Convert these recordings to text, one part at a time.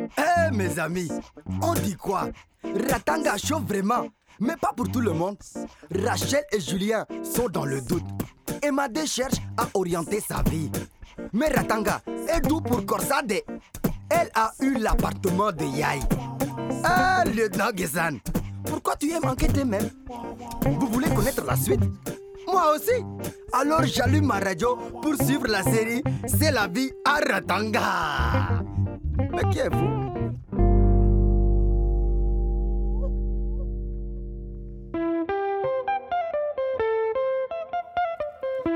Eh mes amis, on dit quoi? Ratanga chauffe vraiment, mais pas pour tout le monde. Rachel et Julien sont dans le doute. Emade cherche à orienter sa vie. Mais Ratanga est doux pour Corsade. Elle a eu l'appartement de Yai. Ah, lieutenant Gezan, pourquoi tu es manqué tes mêmes Vous voulez connaître la suite? Moi aussi Alors j'allume ma radio pour suivre la série C'est la vie à Ratanga. Mais qui êtes-vous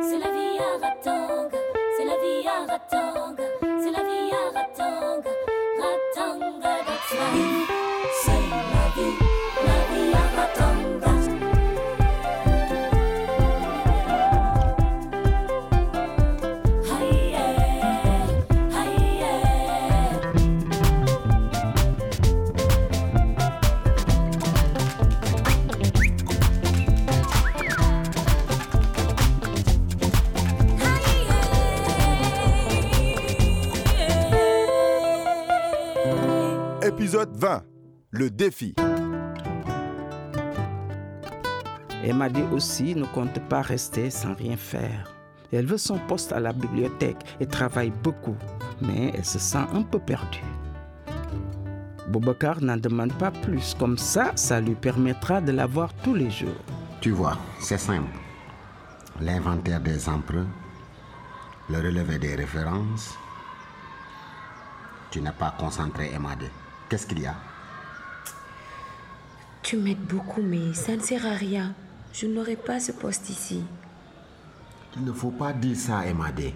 C'est la vie à Ratanga, c'est la vie à Ratanga, Épisode 20. Le défi. Emma dit aussi ne compte pas rester sans rien faire. Elle veut son poste à la bibliothèque et travaille beaucoup, mais elle se sent un peu perdue. Boubacar n'en demande pas plus, comme ça, ça lui permettra de la voir tous les jours. Tu vois, c'est simple. L'inventaire des emprunts, le relevé des références. Tu n'es pas concentré, Emadé. Qu'est-ce qu'il y a? Tu m'aides beaucoup, mais ça ne sert à rien. Je n'aurai pas ce poste ici. Il ne faut pas dire ça, Emadé.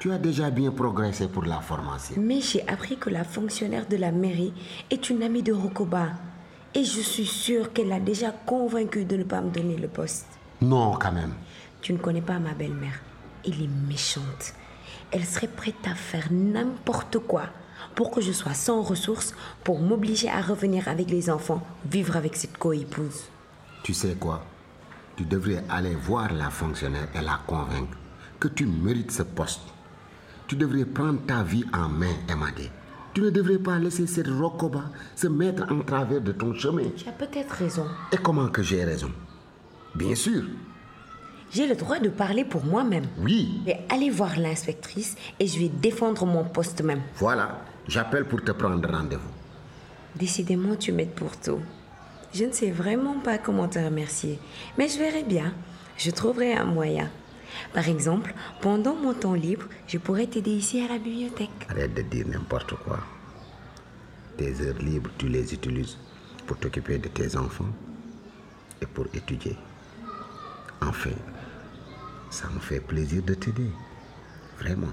Tu as déjà bien progressé pour la formation. Mais j'ai appris que la fonctionnaire de la mairie est une amie de Rokoba. Et je suis sûre qu'elle l'a déjà convaincu de ne pas me donner le poste. Non, quand même. Tu ne connais pas ma belle-mère. Elle est méchante. Elle serait prête à faire n'importe quoi pour que je sois sans ressources, pour m'obliger à revenir avec les enfants, vivre avec cette co-épouse. Tu sais quoi? Tu devrais aller voir la fonctionnaire et la convaincre que tu mérites ce poste. Tu devrais prendre ta vie en main, Emadé. Tu ne devrais pas laisser cette rocoba se mettre en travers de ton chemin. Tu as peut-être raison. Et comment que j'ai raison? Bien sûr. J'ai le droit de parler pour moi-même. Oui. Je vais aller voir l'inspectrice et je vais défendre mon poste même. Voilà. J'appelle pour te prendre rendez-vous. Décidément, tu m'aides pour tout. Je ne sais vraiment pas comment te remercier, mais je verrai bien. Je trouverai un moyen. Par exemple, pendant mon temps libre, je pourrais t'aider ici à la bibliothèque. Arrête de dire n'importe quoi. Tes heures libres, tu les utilises pour t'occuper de tes enfants et pour étudier. Enfin, ça me fait plaisir de t'aider. Vraiment.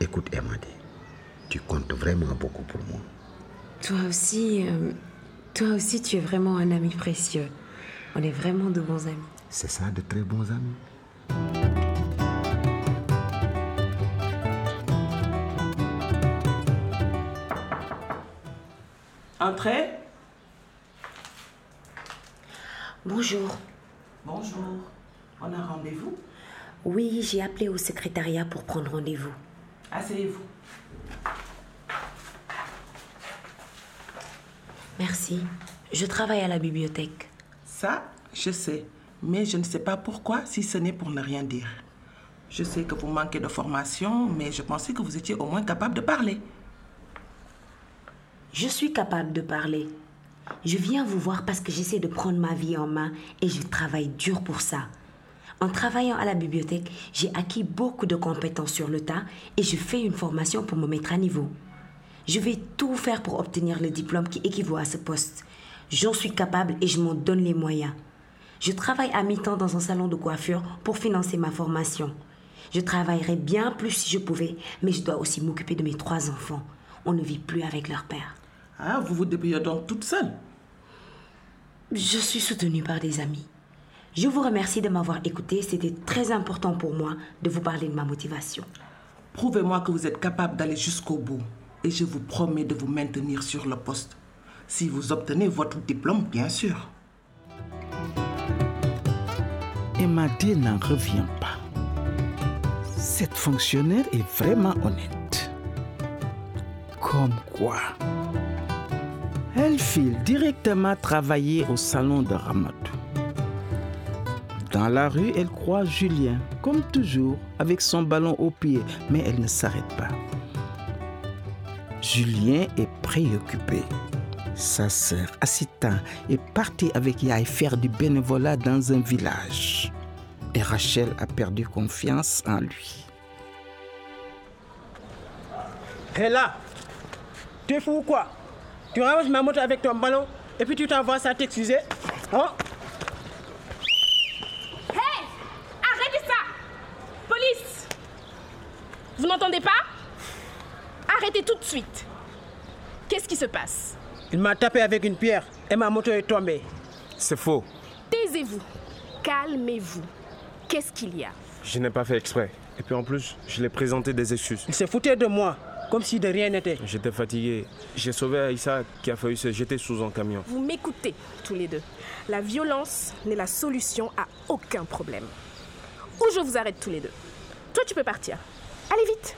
Écoute, Emadi, tu comptes vraiment beaucoup pour moi. Toi aussi, euh, toi aussi, tu es vraiment un ami précieux. On est vraiment de bons amis. C'est ça, de très bons amis. Entrez. Bonjour. Bonjour. On a rendez-vous? Oui, j'ai appelé au secrétariat pour prendre rendez-vous. Asseyez-vous. Merci. Je travaille à la bibliothèque. Ça, je sais. Mais je ne sais pas pourquoi si ce n'est pour ne rien dire. Je sais que vous manquez de formation, mais je pensais que vous étiez au moins capable de parler. Je suis capable de parler. Je viens vous voir parce que j'essaie de prendre ma vie en main et je travaille dur pour ça. En travaillant à la bibliothèque, j'ai acquis beaucoup de compétences sur le tas et je fais une formation pour me mettre à niveau. Je vais tout faire pour obtenir le diplôme qui équivaut à ce poste. J'en suis capable et je m'en donne les moyens. Je travaille à mi-temps dans un salon de coiffure pour financer ma formation. Je travaillerais bien plus si je pouvais, mais je dois aussi m'occuper de mes trois enfants. On ne vit plus avec leur père. Ah, vous vous débrouillez donc toute seule? Je suis soutenue par des amis. Je vous remercie de m'avoir écouté. C'était très important pour moi de vous parler de ma motivation. Prouvez-moi que vous êtes capable d'aller jusqu'au bout. Et je vous promets de vous maintenir sur le poste. Si vous obtenez votre diplôme, bien sûr. Emadé n'en revient pas. Cette fonctionnaire est vraiment honnête. Comme quoi Elle file directement travailler au salon de Ramadou. Dans la rue, elle croit Julien, comme toujours, avec son ballon au pied, mais elle ne s'arrête pas. Julien est préoccupé. Sa sœur Assita est partie avec Yaï faire du bénévolat dans un village. Et Rachel a perdu confiance en lui. Hé là Tu es fou ou quoi? Tu ramasses ma moto avec ton ballon et puis tu t'envoies sans t'excuser Hein? Hé Arrêtez ça Police Vous n'entendez pas? Tout de suite. Qu'est-ce qui se passe? Il m'a tapé avec une pierre et ma moto est tombée. C'est faux. Taisez-vous. Calmez-vous. Qu'est-ce qu'il y a? Je n'ai pas fait exprès. Et puis en plus, je l'ai présenté des excuses. Il s'est foutu de moi, comme si de rien n'était. J'étais fatigué. J'ai sauvé Aïssa qui a failli se jeter sous un camion. Vous m'écoutez, tous les deux. La violence n'est la solution à aucun problème. Ou je vous arrête tous les deux? Toi, tu peux partir. Allez vite.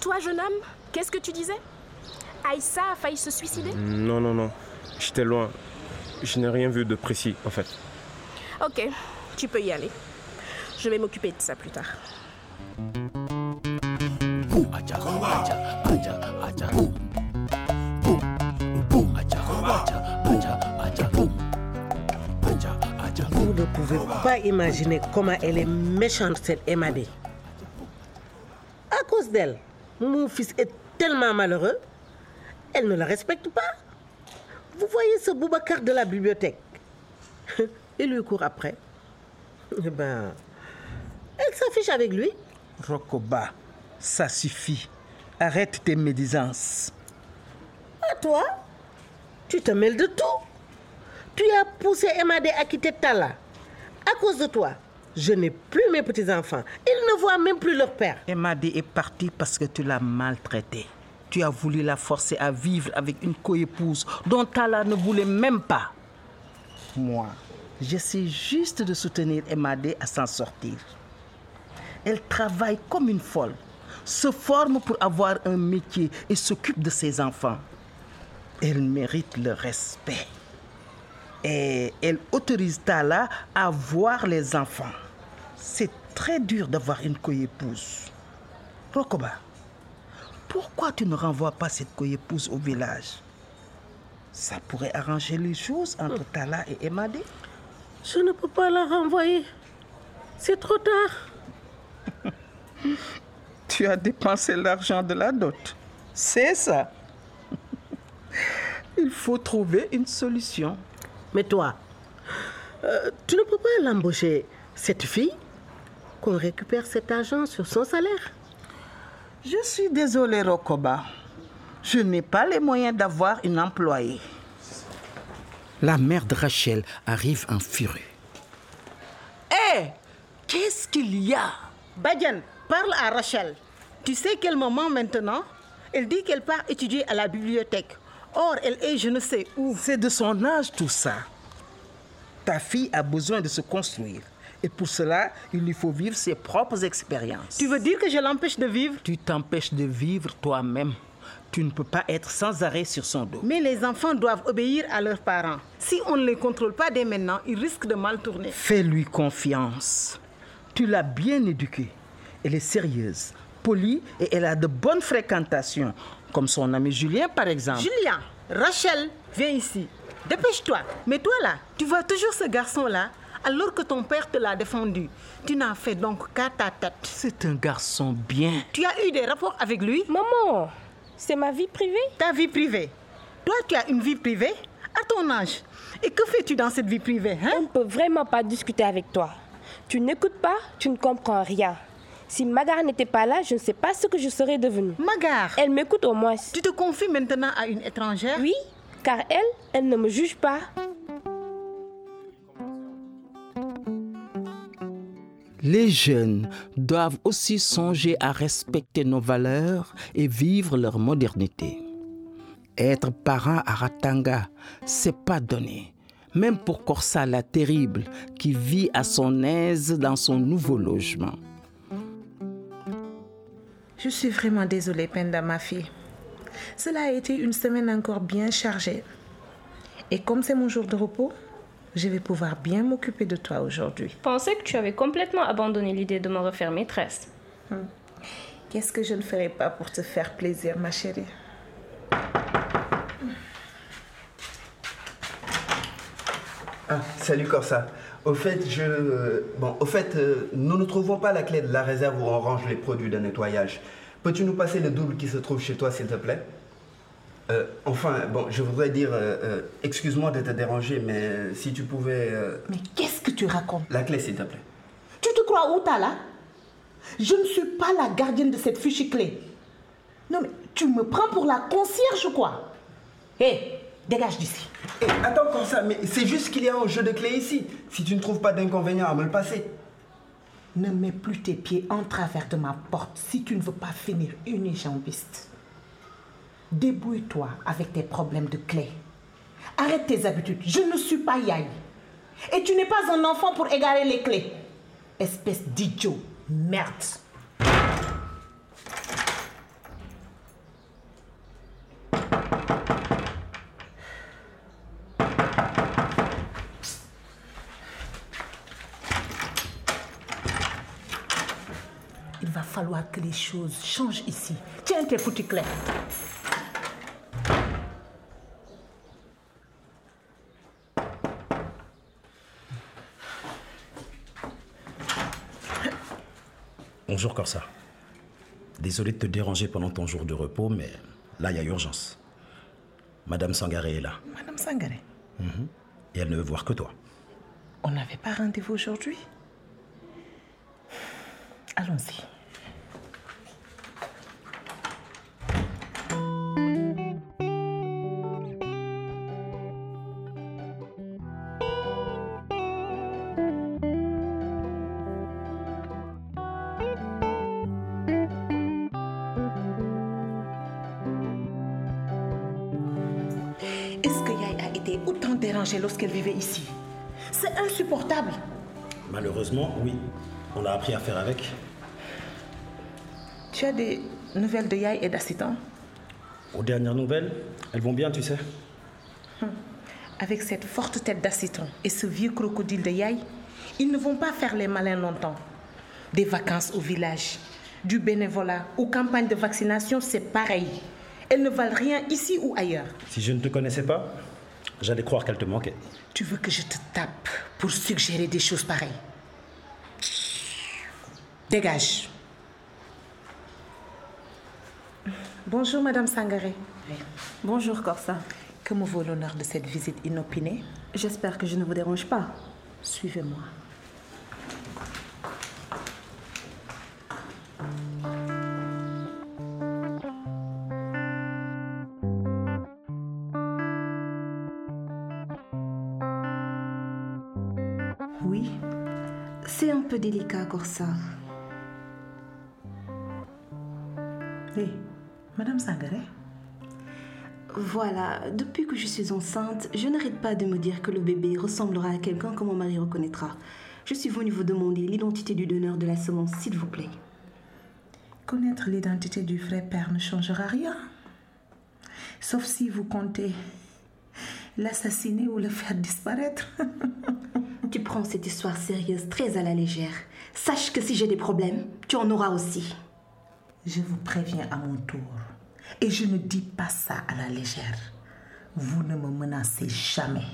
Toi, jeune homme, qu'est-ce que tu disais? Aïssa a failli se suicider? Non, non, non. J'étais loin. Je n'ai rien vu de précis, en fait. Ok, tu peux y aller. Je vais m'occuper de ça plus tard. Vous ne pouvez pas imaginer comment elle est méchante, cette Emadé. À cause d'elle, mon fils est tellement malheureux, elle ne le respecte pas. Vous voyez ce Boubacar de la bibliothèque? Il lui court après. Eh ben, elle s'affiche avec lui. Rokoba, ça suffit. Arrête tes médisances. À toi Tu te mêles de tout. Tu as poussé Emadé à quitter Tala. À cause de toi, je n'ai plus mes petits-enfants. Ils ne voient même plus leur père. Emadé est partie parce que tu l'as maltraitée. Tu as voulu la forcer à vivre avec une coépouse dont Tala ne voulait même pas. Moi, j'essaie juste de soutenir Emadé à s'en sortir. Elle travaille comme une folle, se forme pour avoir un métier et s'occupe de ses enfants. Elle mérite le respect. Et elle autorise Tala à voir les enfants. C'est très dur d'avoir une coépouse. Rokoba, pourquoi tu ne renvoies pas cette coépouse au village? Ça pourrait arranger les choses entre Tala et Emadé. Je ne peux pas la renvoyer. C'est trop tard. Tu as dépensé l'argent de la dot. C'est ça. Il faut trouver une solution. Mais toi, euh, tu ne peux pas l'embaucher, cette fille, qu'on récupère cet argent sur son salaire. Je suis désolée, Rokoba. Je n'ai pas les moyens d'avoir une employée. La mère de Rachel arrive en furie. Hé Qu'est-ce qu'il y a? Badian, parle à Rachel. Tu sais quel moment maintenant? Elle dit qu'elle part étudier à la bibliothèque. Or, elle est je ne sais où. C'est de son âge tout ça. Ta fille a besoin de se construire. Et pour cela, il lui faut vivre ses propres expériences. Tu veux dire que je l'empêche de vivre? Tu t'empêches de vivre toi-même. Tu ne peux pas être sans arrêt sur son dos. Mais les enfants doivent obéir à leurs parents. Si on ne les contrôle pas dès maintenant, ils risquent de mal tourner. Fais-lui confiance. Tu l'as bien éduquée. Elle est sérieuse, polie et elle a de bonnes fréquentations, comme son ami Julien par exemple. Julien, Rachel, viens ici. Dépêche-toi. Mais toi là, tu vois toujours ce garçon-là alors que ton père te l'a défendu. Tu n'as fait donc qu'à ta tête. C'est un garçon bien. Tu as eu des rapports avec lui? Maman, c'est ma vie privée Ta vie privée. Toi, tu as une vie privée? À ton âge. Et que fais-tu dans cette vie privée hein? On ne peut vraiment pas discuter avec toi. Tu n'écoutes pas, tu ne comprends rien. Si Magar n'était pas là, je ne sais pas ce que je serais devenue. Magar Elle m'écoute au moins. Tu te confies maintenant à une étrangère? Oui, car elle, elle ne me juge pas. Les jeunes doivent aussi songer à respecter nos valeurs et vivre leur modernité. Être parent à Ratanga, c'est pas donné. Même pour Corsa la terrible, qui vit à son aise dans son nouveau logement. Je suis vraiment désolée, Penda, ma fille. Cela a été une semaine encore bien chargée. Et comme c'est mon jour de repos, je vais pouvoir bien m'occuper de toi aujourd'hui. Je pensais que tu avais complètement abandonné l'idée de me refaire maîtresse. Hmm. Qu'est-ce que je ne ferais pas pour te faire plaisir, ma chérie? Ah, salut Corsa. Au fait, je. euh, Bon, au fait, nous ne trouvons pas la clé de la réserve où on range les produits de nettoyage. Peux-tu nous passer le double qui se trouve chez toi, s'il te plaît? Euh, Enfin, bon, je voudrais dire, euh, euh, excuse-moi de te déranger, mais si tu pouvais. Mais qu'est-ce que tu racontes? La clé, s'il te plaît. Tu te crois où, là Je ne suis pas la gardienne de cette fichue clé. Non, mais tu me prends pour la concierge ou quoi? Hé, dégage d'ici. Eh, attends, Corsa, mais c'est juste qu'il y a un jeu de clés ici. Si tu ne trouves pas d'inconvénient à me le passer. Ne mets plus tes pieds en travers de ma porte si tu ne veux pas finir unijambiste. Débrouille-toi avec tes problèmes de clé. Arrête tes habitudes. Je ne suis pas Yaï. Et tu n'es pas un enfant pour égarer les clés. Espèce d'idiot. Merde. Il va falloir que les choses changent ici. Tiens tes foutues clés. Bonjour Corsa. Désolé de te déranger pendant ton jour de repos, mais là, il y a urgence. Madame Sangaré est là. Madame Sangaré, Mhm. Et elle ne veut voir que toi. on n'avait pas rendez-vous aujourd'hui? Allons-y. Est-ce que Yaï a été autant dérangée lorsqu'elle vivait ici? C'est insupportable. Malheureusement, oui. On a appris à faire avec. Tu as des nouvelles de Yaï et d'Assitan Aux dernières nouvelles, elles vont bien, tu sais. Avec cette forte tête d'Assiton et ce vieux crocodile de Yaï, ils ne vont pas faire les malins longtemps. Des vacances au village, du bénévolat ou campagne de vaccination, c'est pareil. Elles ne valent rien ici ou ailleurs. Si je ne te connaissais pas, j'allais croire qu'elle te manquait. Tu veux que je te tape pour suggérer des choses pareilles Dégage. Bonjour, Madame Sangaré. Bonjour Corsa. Que me vaut l'honneur de cette visite inopinée? J'espère que je ne vous dérange pas. Suivez-moi. Délicat Corsa. Hé, Madame Sangaré Voilà, depuis que je suis enceinte, je n'arrête pas de me dire que le bébé ressemblera à quelqu'un que mon mari reconnaîtra. Je suis venue vous demander l'identité du donneur de la semence, s'il vous plaît. Connaître l'identité du vrai père ne changera rien. Sauf si vous comptez l'assassiner ou le faire disparaître. Tu prends cette histoire sérieuse très à la légère. Sache que si j'ai des problèmes, tu en auras aussi. Je vous préviens à mon tour. Et je ne dis pas ça à la légère. Vous ne me menacez jamais.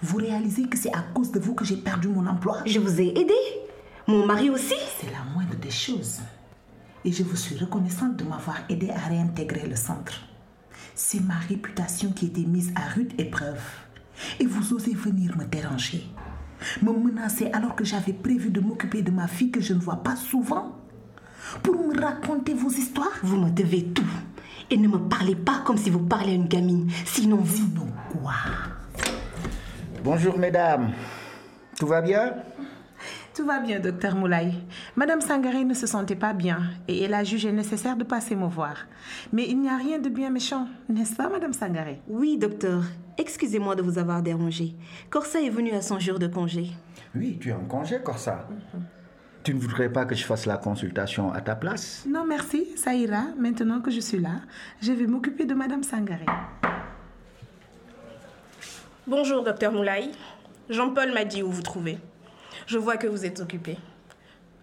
Vous réalisez que c'est à cause de vous que j'ai perdu mon emploi? Je vous ai aidé. Mon mari aussi. C'est la moindre des choses. Et je vous suis reconnaissante de m'avoir aidé à réintégrer le centre. C'est ma réputation qui était mise à rude épreuve. Et vous osez venir me déranger. Me menacer alors que j'avais prévu de m'occuper de ma fille que je ne vois pas souvent? Pour me raconter vos histoires? Vous me devez tout. Et ne me parlez pas comme si vous parliez à une gamine. Sinon vous... Sinon quoi? Bonjour mesdames. Tout va bien? Tout va bien, docteur Moulay. Madame Sangaré ne se sentait pas bien et elle a jugé nécessaire de passer me voir. Mais il n'y a rien de bien méchant, n'est-ce pas, Madame Sangaré Oui, docteur. Excusez-moi de vous avoir dérangé. Corsa est venu à son jour de congé. Oui, tu es en congé, Corsa. Tu ne voudrais pas que je fasse la consultation à ta place? Non, merci, ça ira. Maintenant que je suis là, je vais m'occuper de Madame Sangaré. Bonjour, docteur Moulay. Jean-Paul m'a dit où vous trouvez. Je vois que vous êtes occupé.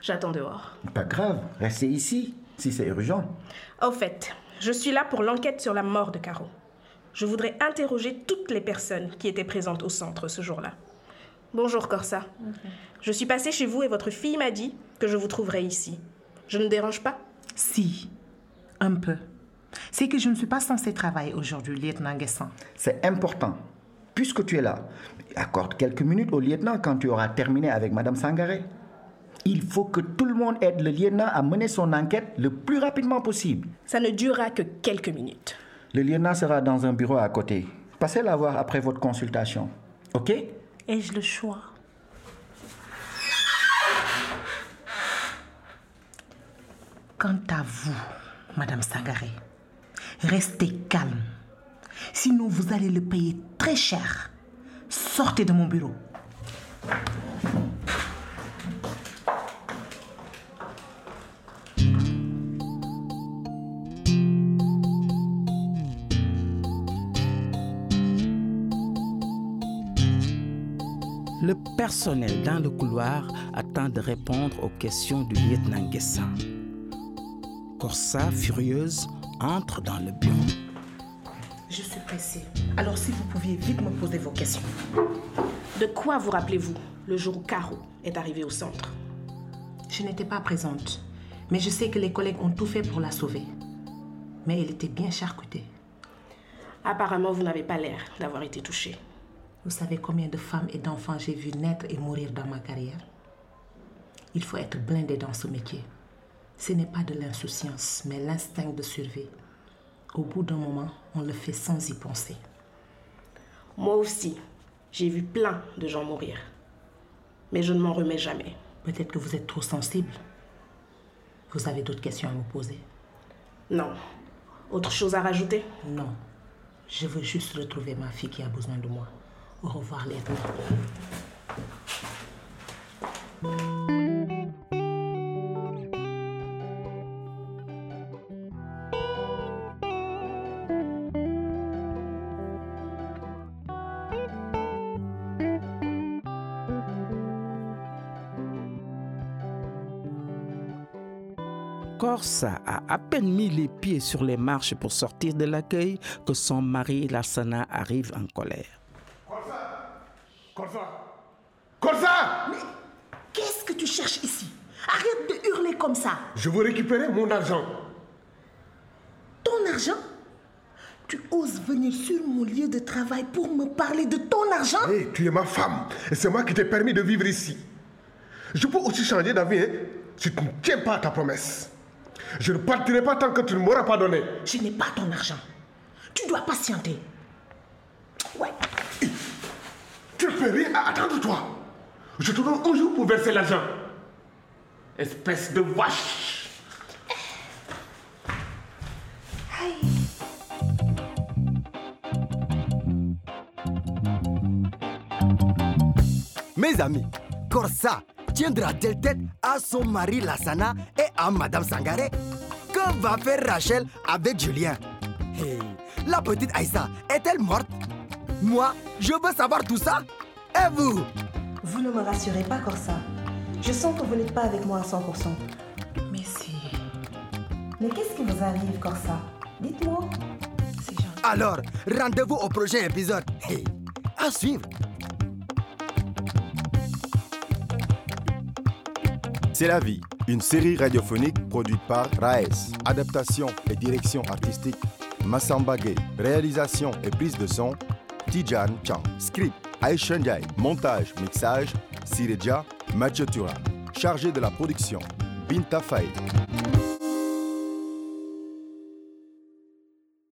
J'attends dehors. Pas grave, restez ici, si c'est urgent. Au fait, je suis là pour l'enquête sur la mort de Caro. Je voudrais interroger toutes les personnes qui étaient présentes au centre ce jour-là. Bonjour Corsa. Je suis passée chez vous et votre fille m'a dit que je vous trouverais ici. Je ne dérange pas? Si, un peu. C'est que je ne suis pas censée travailler aujourd'hui, lieutenant Guessan. C'est important. Puisque tu es là, accorde quelques minutes au lieutenant quand tu auras terminé avec Madame Sangaré. Il faut que tout le monde aide le lieutenant à mener son enquête le plus rapidement possible. Ça ne durera que quelques minutes. Le lieutenant sera dans un bureau à côté. Passez la voir après votre consultation. OK? Ai-je le choix? Quant à vous, Madame Sangaré, restez calme. Sinon, vous allez le payer très cher. Sortez de mon bureau. Le personnel dans le couloir attend de répondre aux questions du lieutenant Guessin. Corsa, furieuse, entre dans le bureau. Je suis pressée. Alors, si vous pouviez vite me poser vos questions. De quoi vous rappelez-vous le jour où Caro est arrivée au centre? Je n'étais pas présente, mais je sais que les collègues ont tout fait pour la sauver. Mais elle était bien charcutée. Apparemment, vous n'avez pas l'air d'avoir été touchée. Vous savez combien de femmes et d'enfants j'ai vu naître et mourir dans ma carrière? Il faut être blindé dans ce métier. Ce n'est pas de l'insouciance, mais l'instinct de survie. Au bout d'un moment, on le fait sans y penser. Moi aussi, j'ai vu plein de gens mourir. Mais je ne m'en remets jamais. Peut-être que vous êtes trop sensible. Vous avez d'autres questions à me poser? Non. Autre chose à rajouter? Non. Je veux juste retrouver ma fille qui a besoin de moi. Au revoir, lieutenant. Corsa a à peine mis les pieds sur les marches pour sortir de l'accueil que son mari Lassana arrive en colère. Corsa Corsa Mais qu'est-ce que tu cherches ici? Arrête de hurler comme ça. Je veux récupérer mon argent. Ton argent? Tu oses venir sur mon lieu de travail pour me parler de ton argent? Hé, tu es ma femme et c'est moi qui t'ai permis de vivre ici. Je peux aussi changer d'avis hein, si tu ne tiens pas à ta promesse. Je ne partirai pas tant que tu ne m'auras pas donné. Je n'ai pas ton argent. Tu dois patienter. Ouais. Tu ne peux rien à attendre toi. Je te donne un jour pour verser l'argent. Espèce de vache. Mes amis, Corsa tiendra-t-elle tête à son mari Lassana et à Madame Sangaré Que va faire Rachel avec Julien? Hey, La petite Aïssa est-elle morte? Moi, je veux savoir tout ça. Et vous? Vous ne me rassurez pas, Corsa. Je sens que vous n'êtes pas avec moi à 100%. Mais si. Mais qu'est-ce qui vous arrive, Corsa? Dites-moi. Alors, rendez-vous au prochain épisode. Hey, à suivre. C'est la vie, une série radiophonique produite par Raes. Adaptation et direction artistique, Massamba Gay. Réalisation et prise de son, Tijan Chang. Script, Aishan. Montage, mixage, Sireja, Mathieu Turan. Chargé de la production, Binta Faye.